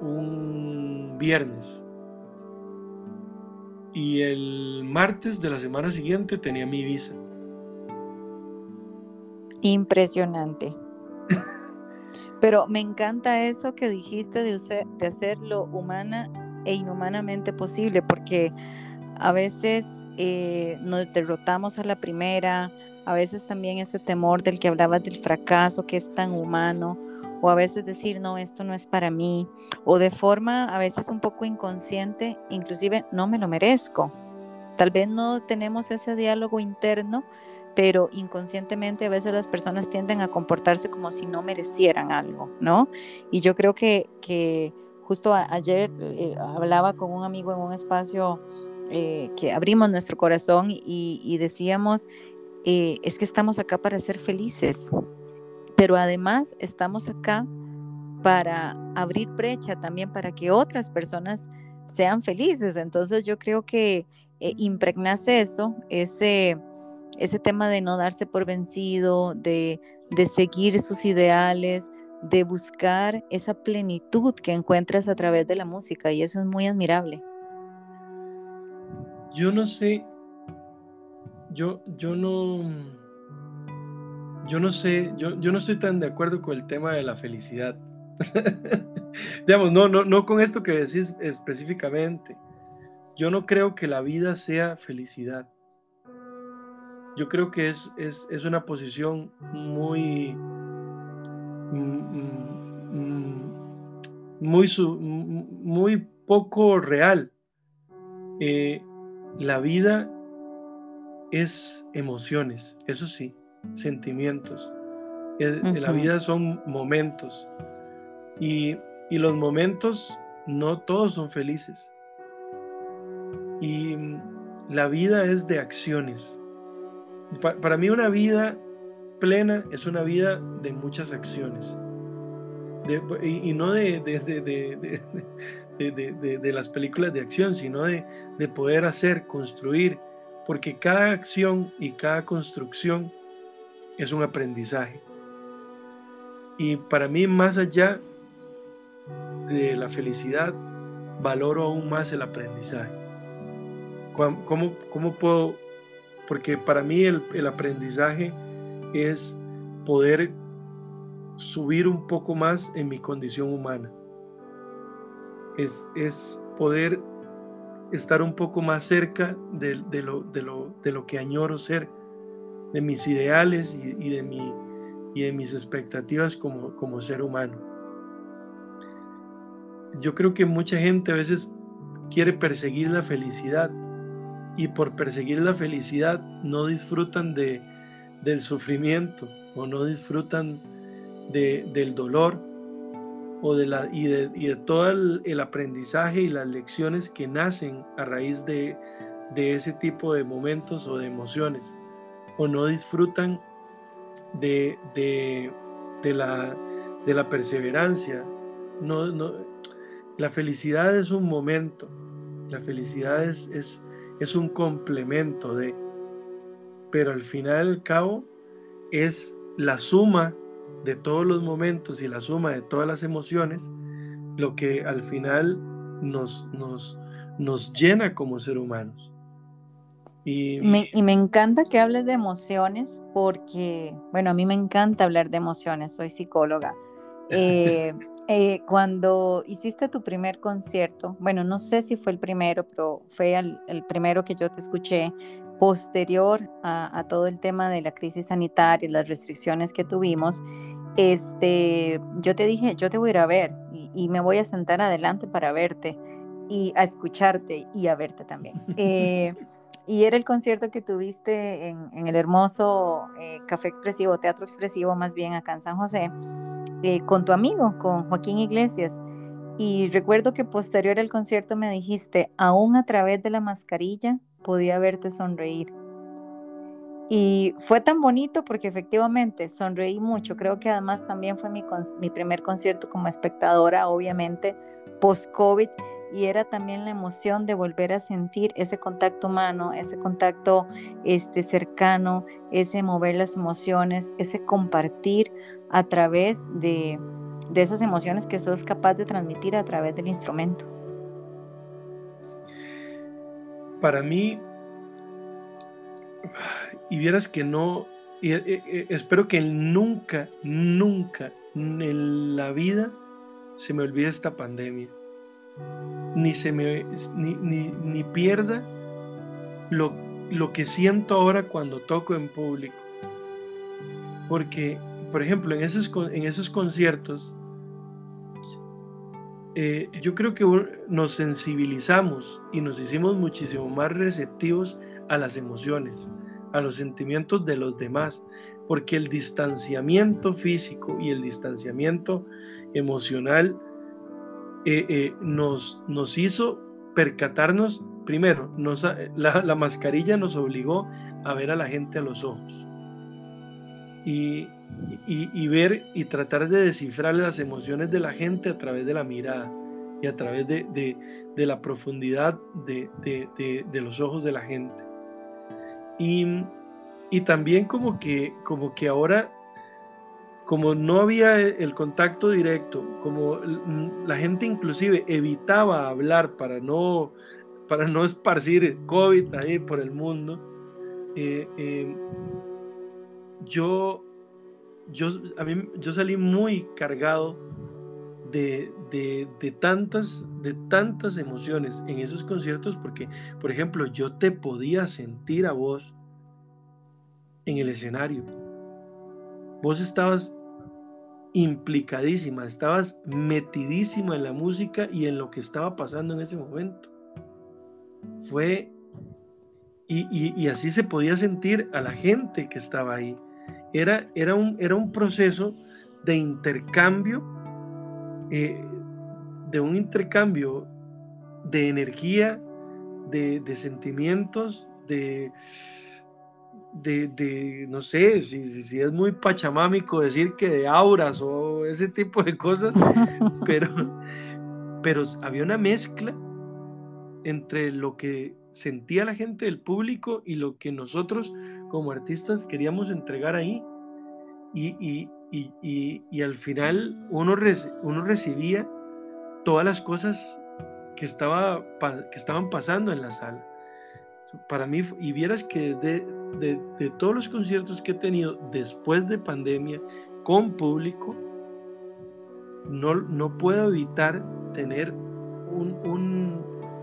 un viernes. Y el martes de la semana siguiente tenía mi visa. Impresionante. Pero me encanta eso que dijiste de, de hacer lo humana e inhumanamente posible, porque a veces eh, nos derrotamos a la primera, a veces también ese temor del que hablabas del fracaso, que es tan humano, o a veces decir, no, esto no es para mí, o de forma a veces un poco inconsciente, inclusive no me lo merezco. tal vez no tenemos ese diálogo interno, pero inconscientemente a veces las personas tienden a comportarse como si no merecieran algo, ¿no? Y yo creo que, que justo ayer eh, hablaba con un amigo en un espacio eh, que abrimos nuestro corazón y, decíamos, eh, es que estamos acá para ser felices, pero además estamos acá para abrir brecha también para que otras personas sean felices. Entonces yo creo que impregnase eso, ese ese tema de no darse por vencido, de, seguir sus ideales, de buscar esa plenitud que encuentras a través de la música y eso es muy admirable. Yo no sé, yo, yo no, yo no sé, yo, yo no estoy tan de acuerdo con el tema de la felicidad. Digamos, no, no, no con esto que decís específicamente. Yo no creo que la vida sea felicidad yo creo que es, es, una posición muy, mm, mm, muy, muy poco real. Eh, la vida es emociones, eso sí, sentimientos. La vida son momentos. Y, y, los momentos no todos son felices. Y mm, la vida es de acciones para mí una vida plena es una vida de muchas acciones. y, no de, de, las películas de acción, sino de, poder hacer, construir, porque cada acción y cada construcción es un aprendizaje. Y para mí, más allá de la felicidad, valoro aún más el aprendizaje. ¿Cómo, cómo puedo porque para mí el, aprendizaje es poder subir un poco más en mi condición humana. Es, es poder estar un poco más cerca de, lo, de, lo, de, lo, que añoro ser, de mis ideales y, de, mi, y de mis expectativas como, como ser humano. Yo creo que mucha gente a veces quiere perseguir la felicidad y por perseguir la felicidad no disfrutan de, del sufrimiento o no disfrutan de, del dolor o de la, y, de, y de todo el, aprendizaje y las lecciones que nacen a raíz de, de ese tipo de momentos o de emociones o no disfrutan de, de, de, la, de la perseverancia. No, no, la felicidad es un momento, la felicidad es, es, es un complemento de, pero al final al cabo es la suma de todos los momentos y la suma de todas las emociones lo que al final nos, nos, nos llena como ser humanos. Y me, y me, encanta que hables de emociones porque, bueno, a mí me encanta hablar de emociones, soy psicóloga. Eh, eh, cuando hiciste tu primer concierto, bueno, no sé si fue el primero, pero fue el, primero que yo te escuché posterior a, todo el tema de la crisis sanitaria, las restricciones que tuvimos, este, yo te dije, yo te voy a ir a ver y, me voy a sentar adelante para verte y a escucharte y a verte también. Eh, y era el concierto que tuviste en, el hermoso eh, Café Expresivo, Teatro Expresivo, más bien acá en San José. Eh, con tu amigo, con Joaquín Iglesias. Y recuerdo que posterior al concierto me dijiste, aún a través de la mascarilla podía verte sonreír. Y fue tan bonito porque efectivamente sonreí mucho. Creo que además también fue mi, mi primer concierto como espectadora, obviamente, post-COVID. Y era también la emoción de volver a sentir ese contacto humano, ese contacto este, cercano, ese mover las emociones, ese compartir a través de, esas emociones que sos capaz de transmitir a través del instrumento. Para mí, y vieras que no, espero que nunca, nunca en la vida se me olvide esta pandemia, ni se me, ni, pierda lo, lo que siento ahora cuando toco en público, porque por ejemplo, en esos, en esos conciertos, eh, yo creo que nos sensibilizamos y nos hicimos muchísimo más receptivos a las emociones, a los sentimientos de los demás, porque el distanciamiento físico y el distanciamiento emocional eh, eh, nos, nos hizo percatarnos, primero, la, mascarilla nos obligó a ver a la gente a los ojos. Y, ver y tratar de descifrar las emociones de la gente a través de la mirada y a través de, la profundidad de, los ojos de la gente. Y, y también como que, como que ahora como no había el contacto directo, como la gente inclusive evitaba hablar para no, para no esparcir COVID ahí por el mundo, eh, em, yo, yo, a mí, yo salí muy cargado de, de, tantas, de tantas emociones en esos conciertos porque, por ejemplo, yo te podía sentir a vos en el escenario vos estabas implicadísima, estabas metidísima en la música y en lo que estaba pasando en ese momento. Fue, y, así se podía sentir a la gente que estaba ahí. Era, era, un, era un proceso de intercambio, eh, de un intercambio de energía, de, de sentimientos, de, de, no sé, si, si, es muy pachamámico decir que de auras o ese tipo de cosas, pero, pero había una mezcla entre lo que sentía la gente del público y lo que nosotros como artistas queríamos entregar ahí. Y, y, al final uno, uno recibía todas las cosas que, estaba, que estaban pasando en la sala para mí, y vieras que de, de, todos los conciertos que he tenido después de pandemia con público, no, no puedo evitar tener un,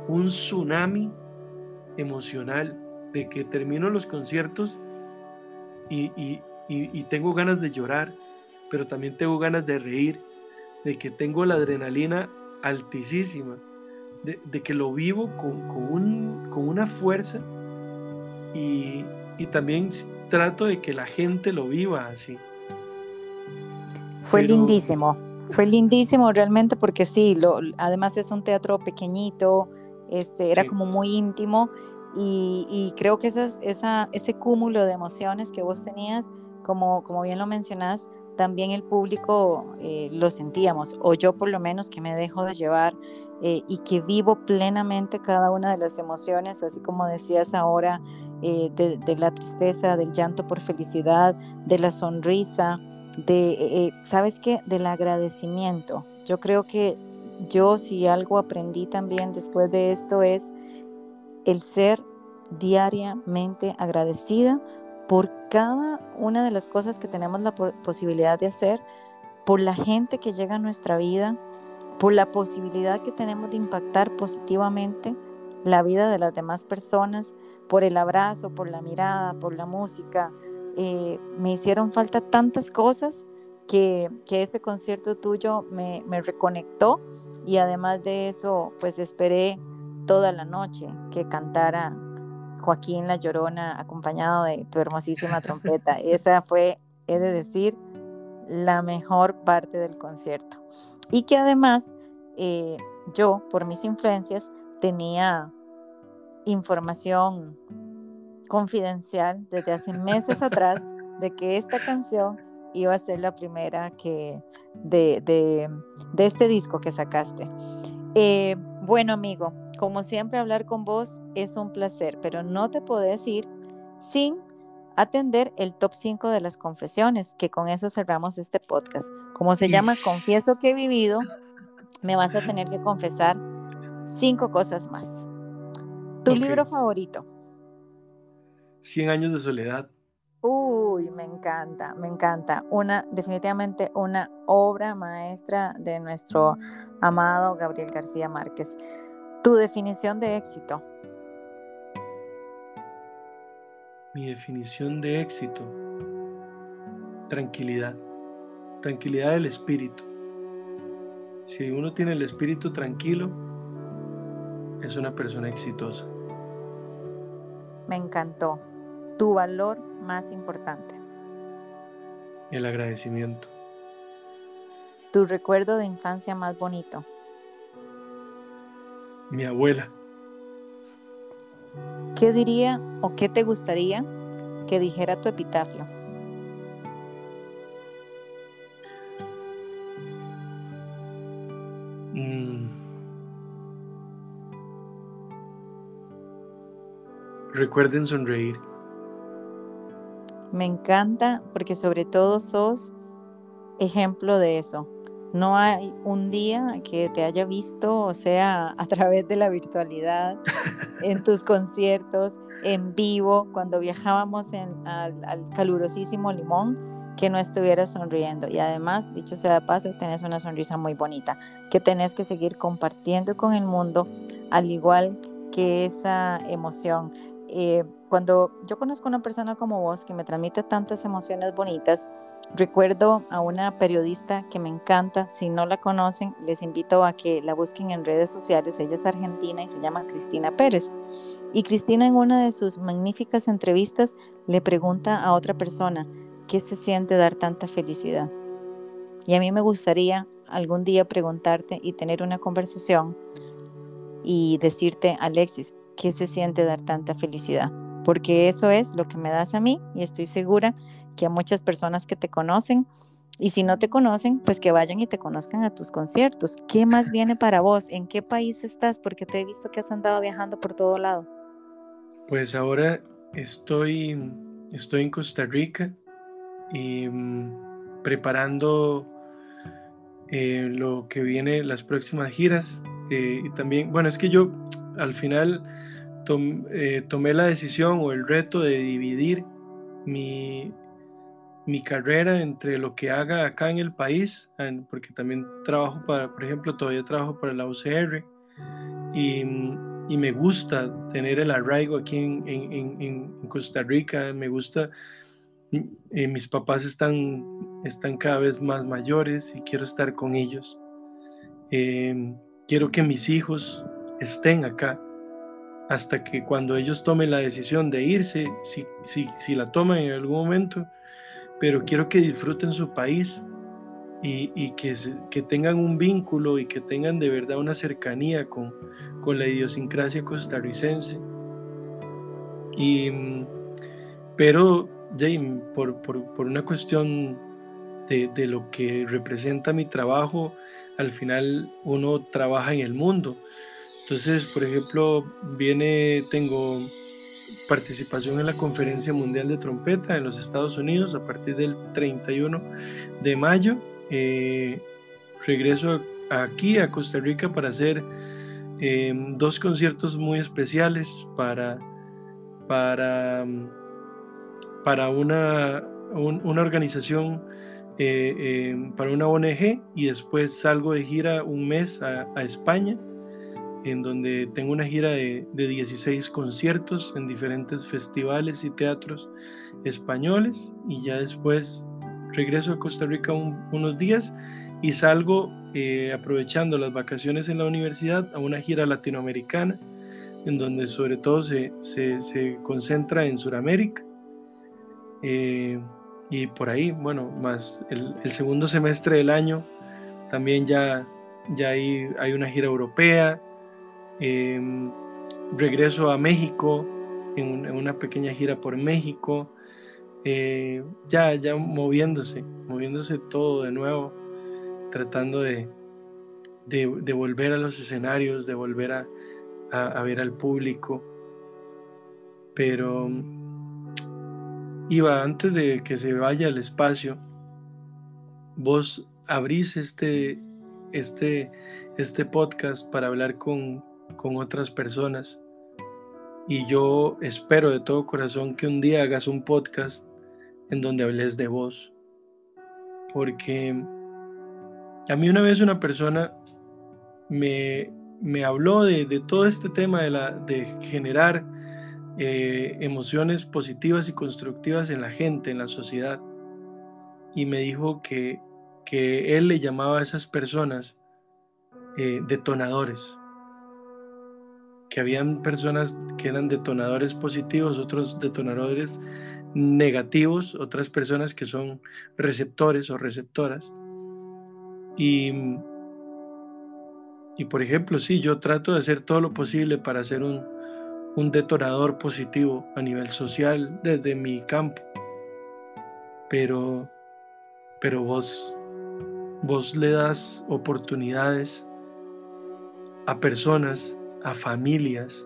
un tsunami emocional de que termino los conciertos y, y, y, tengo ganas de llorar, pero también tengo ganas de reír, de que tengo la adrenalina altísima de, que lo vivo con, con, una fuerza y, también trato de que la gente lo viva así. Fue lindísimo, fue lindísimo realmente porque sí, lo, además es un teatro pequeñito, este, era como muy íntimo y, creo que esa, esa, ese cúmulo de emociones que vos tenías, como, como bien lo mencionás, también el público eh, lo sentíamos, o yo por lo menos que me dejo de llevar eh, y que vivo plenamente cada una de las emociones, así como decías ahora, eh, de, la tristeza, del llanto por felicidad, de la sonrisa, de, ¿sabes qué? Del agradecimiento. Yo creo que yo si algo aprendí también después de esto es el ser diariamente agradecida por cada una de las cosas que tenemos la posibilidad de hacer, por la gente que llega a nuestra vida, por la posibilidad que tenemos de impactar positivamente la vida de las demás personas, por el abrazo, por la mirada, por la música. Eh, me hicieron falta tantas cosas que, ese concierto tuyo me, reconectó y además de eso, pues esperé toda la noche que cantara Joaquín La Llorona acompañado de tu hermosísima trompeta. Esa fue, he de decir, la mejor parte del concierto y que además eh, yo, por mis influencias, tenía información confidencial desde hace meses atrás de que esta canción iba a ser la primera que de, de, este disco que sacaste. Eh, bueno, amigo, como siempre hablar con vos es un placer, pero no te podés ir sin atender el top 5 de las confesiones, que con eso cerramos este podcast. Como se llama Confieso que he vivido, me vas a tener que confesar cinco cosas más. ¿Tu libro favorito? Cien años de soledad. Uy, me encanta, me encanta. Una, definitivamente una obra maestra de nuestro amado Gabriel García Márquez. Tu definición de éxito. Mi definición de éxito. Tranquilidad. Tranquilidad del espíritu Si uno tiene el espíritu tranquilo, es una persona exitosa. Me encantó. Tu valor más importante. El agradecimiento. Tu recuerdo de infancia más bonito. Mi abuela. ¿Qué diría o qué te gustaría que dijera tu epitafio? Mm. Recuerden sonreír. Me encanta porque sobre todo sos ejemplo de eso. No hay un día que te haya visto, o sea, a través de la virtualidad, en tus conciertos, en vivo, cuando viajábamos al, al, calurosísimo Limón, que no estuvieras sonriendo. Y además, dicho sea de paso, tenés una sonrisa muy bonita, que tenés que seguir compartiendo con el mundo, al igual que esa emoción. Eh, cuando yo conozco a una persona como vos que me transmite tantas emociones bonitas, Recuerdo a una periodista que me encanta, si no la conocen, les invito a que la busquen en redes sociales, ella es argentina y se llama Cristina Pérez. Y Cristina en una de sus magníficas entrevistas le pregunta a otra persona, ¿qué se siente dar tanta felicidad? Y a mí me gustaría algún día preguntarte y tener una conversación y decirte, Alexis, ¿qué se siente dar tanta felicidad? Porque eso es lo que me das a mí y estoy segura que a muchas personas que te conocen. Y si no te conocen, pues que vayan y te conozcan a tus conciertos. ¿Qué más viene para vos? ¿En qué país estás? Porque te he visto que has andado viajando por todo lado. Pues ahora estoy, estoy en Costa Rica y mm, preparando eh, lo que viene, las próximas giras. Eh, y también, bueno, es que yo al final eh, tomé la decisión o el reto de dividir mi, mi carrera entre lo que haga acá en el país, porque también trabajo para, por ejemplo, todavía trabajo para la UCR y, y me gusta tener el arraigo aquí en, en, Costa Rica, me gusta, eh, mis papás están, están cada vez más mayores y quiero estar con ellos. Em, quiero que mis hijos estén acá hasta que cuando ellos tomen la decisión de irse, si, si, si la toman en algún momento, pero quiero que disfruten su país y, que, que, tengan un vínculo y que tengan de verdad una cercanía con, con la idiosincrasia costarricense. Y, pero, Jane, por, por, por, una cuestión de, de, lo que representa mi trabajo, al final uno trabaja en el mundo. Entonces, por ejemplo, viene, tengo participación en la Conferencia Mundial de Trompeta en los Estados Unidos a partir del 31 de mayo. Eh, regreso aquí a Costa Rica para hacer em, dos conciertos muy especiales para, para, para una, una organización, eh, em, para una ONG y después salgo de gira un mes a, a España en donde tengo una gira de, 16 conciertos en diferentes festivales y teatros españoles y ya después regreso a Costa Rica unos días y salgo eh, aprovechando las vacaciones en la universidad a una gira latinoamericana en donde sobre todo se, concentra en Sudamérica eh, y por ahí, bueno, más el, segundo semestre del año también ya, ya hay, hay una gira europea, Em, regreso a México en, una pequeña gira por México, eh, ya, ya moviéndose, moviéndose todo de nuevo, tratando de, de, volver a los escenarios, de volver a, a, ver al público. Pero iba antes de que se vaya al espacio, vos abrís este, este, este podcast para hablar con, con otras personas. Y yo espero de todo corazón que un día hagas un podcast en donde hables de vos. Porque a mí una vez una persona me, me habló de, de, todo este tema de, la, de generar eh, emociones positivas y constructivas en la gente, en la sociedad. Y me dijo que, que él le llamaba a esas personas eh, detonadores, que habían personas que eran detonadores positivos, otros detonadores negativos, otras personas que son receptores o receptoras. Y, y por ejemplo, sí, yo trato de hacer todo lo posible para ser un, un detonador positivo a nivel social desde mi campo. Pero, pero vos, vos le das oportunidades a personas, a familias,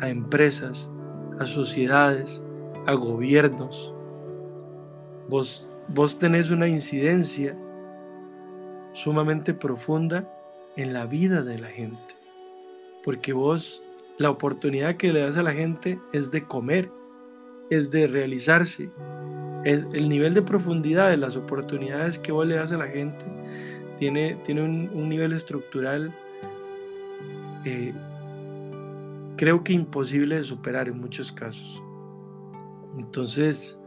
a empresas, a sociedades, a gobiernos. Vos, vos tenés una incidencia sumamente profunda en la vida de la gente, porque vos la oportunidad que le das a la gente es de comer, es de realizarse. El, nivel de profundidad de las oportunidades que vos le das a la gente tiene, tiene un, nivel estructural eh, creo que imposible de superar en muchos casos. Entonces,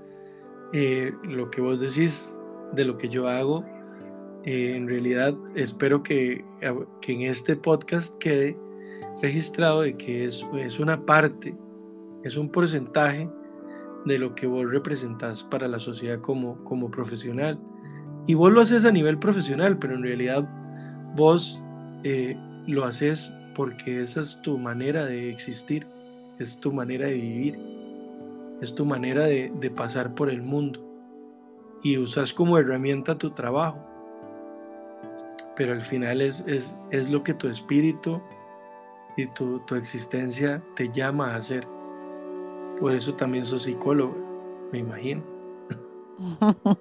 eh, lo que vos decís de lo que yo hago, eh, en realidad espero que, que en este podcast quede registrado de que es, es una parte, es un porcentaje de lo que vos representás para la sociedad como, como profesional. Y vos lo haces a nivel profesional, pero en realidad vos eh, lo haces porque esa es tu manera de existir, es tu manera de vivir, es tu manera de, pasar por el mundo. Y usas como herramienta tu trabajo. Pero al final es, es, es lo que tu espíritu y tu, existencia te llama a hacer. Por eso también sos psicólogo, me imagino.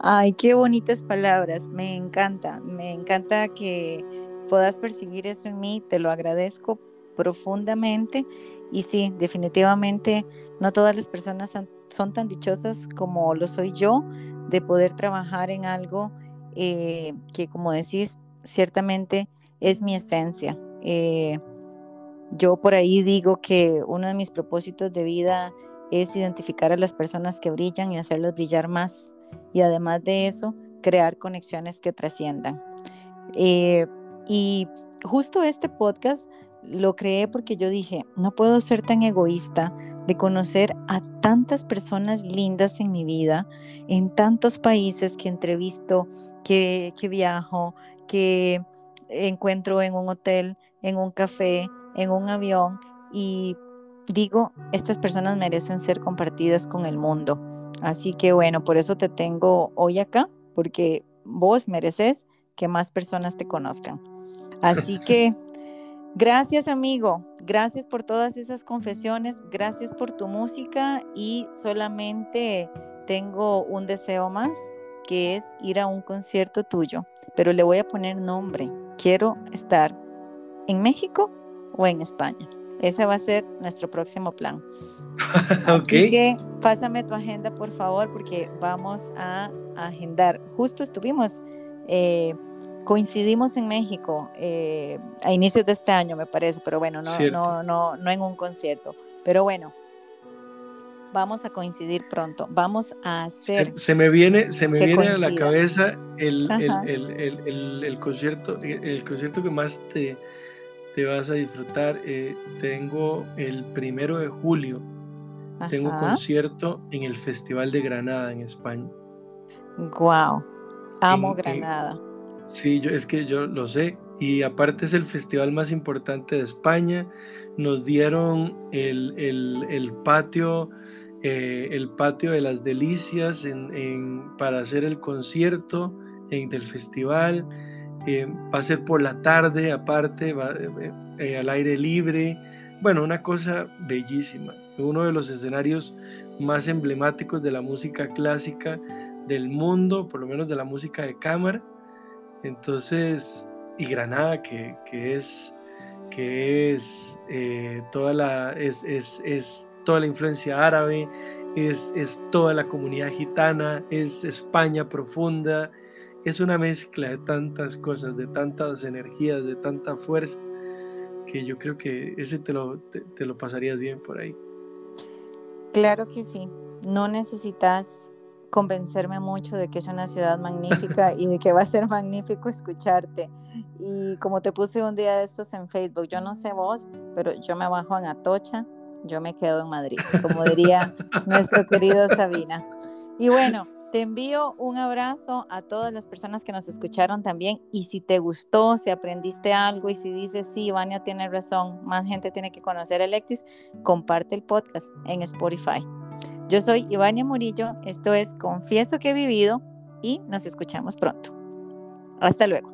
Ay, qué bonitas palabras, me encanta, me encanta que puedas percibir eso en mí, te lo agradezco profundamente y sí, definitivamente no todas las personas son tan dichosas como lo soy yo de poder trabajar en algo eh, que como decís, ciertamente es mi esencia. Eh, yo por ahí digo que uno de mis propósitos de vida es identificar a las personas que brillan y hacerlas brillar más. Y además de eso, crear conexiones que trasciendan. Eh, y justo este podcast lo creé porque yo dije, no puedo ser tan egoísta de conocer a tantas personas lindas en mi vida, en tantos países que entrevisto, que, que viajo, que encuentro en un hotel, en un café, en un avión y digo, estas personas merecen ser compartidas con el mundo. Así que bueno, por eso te tengo hoy acá, porque vos mereces que más personas te conozcan. Así que gracias amigo, gracias por todas esas confesiones, gracias por tu música y solamente tengo un deseo más, que es ir a un concierto tuyo, pero le voy a poner nombre. Quiero estar en México o en España. Ese va a ser nuestro próximo plan. Así que pásame tu agenda, por favor, porque vamos a agendar. Justo estuvimos, eh, coincidimos en México eh, a inicios de este año, me parece, pero bueno, no, no, no, no en un concierto. Pero bueno, vamos a coincidir pronto. Vamos a hacer. Se, me viene, se me viene a la cabeza el, el, el, el, concierto, el concierto que más te te vas a disfrutar. Eh, tengo el primero de julio, tengo concierto en el Festival de Granada en España. Wow, amo Granada. Sí, es que yo lo sé. Y aparte es el festival más importante de España. Nos dieron el, el, patio, eh, el patio de las delicias en, para hacer el concierto en, del festival. Eh, va a ser por la tarde, aparte, eh, eh, al aire libre. Bueno, una cosa bellísima. Uno de los escenarios más emblemáticos de la música clásica del mundo, por lo menos de la música de cámara. Entonces, y Granada, que, que es, que es, toda la, es, es, es, toda la influencia árabe, es, es toda la comunidad gitana, es España profunda, es una mezcla de tantas cosas, de tantas energías, de tanta fuerza, que yo creo que ese te lo, te, lo pasarías bien por ahí. Claro que sí, no necesitas convencerme mucho de que es una ciudad magnífica y de que va a ser magnífico escucharte. Y como te puse un día de estos en Facebook, yo no sé vos, pero yo me bajo en Atocha, yo me quedo en Madrid, como diría nuestro querido Sabina. Y bueno, te envío un abrazo a todas las personas que nos escucharon también y si te gustó, si aprendiste algo y si dices, sí, Vania tiene razón, más gente tiene que conocer a Alexis, comparte el podcast en Spotify. Yo soy Ivania Murillo, esto es Confieso que he vivido y nos escuchamos pronto. Hasta luego.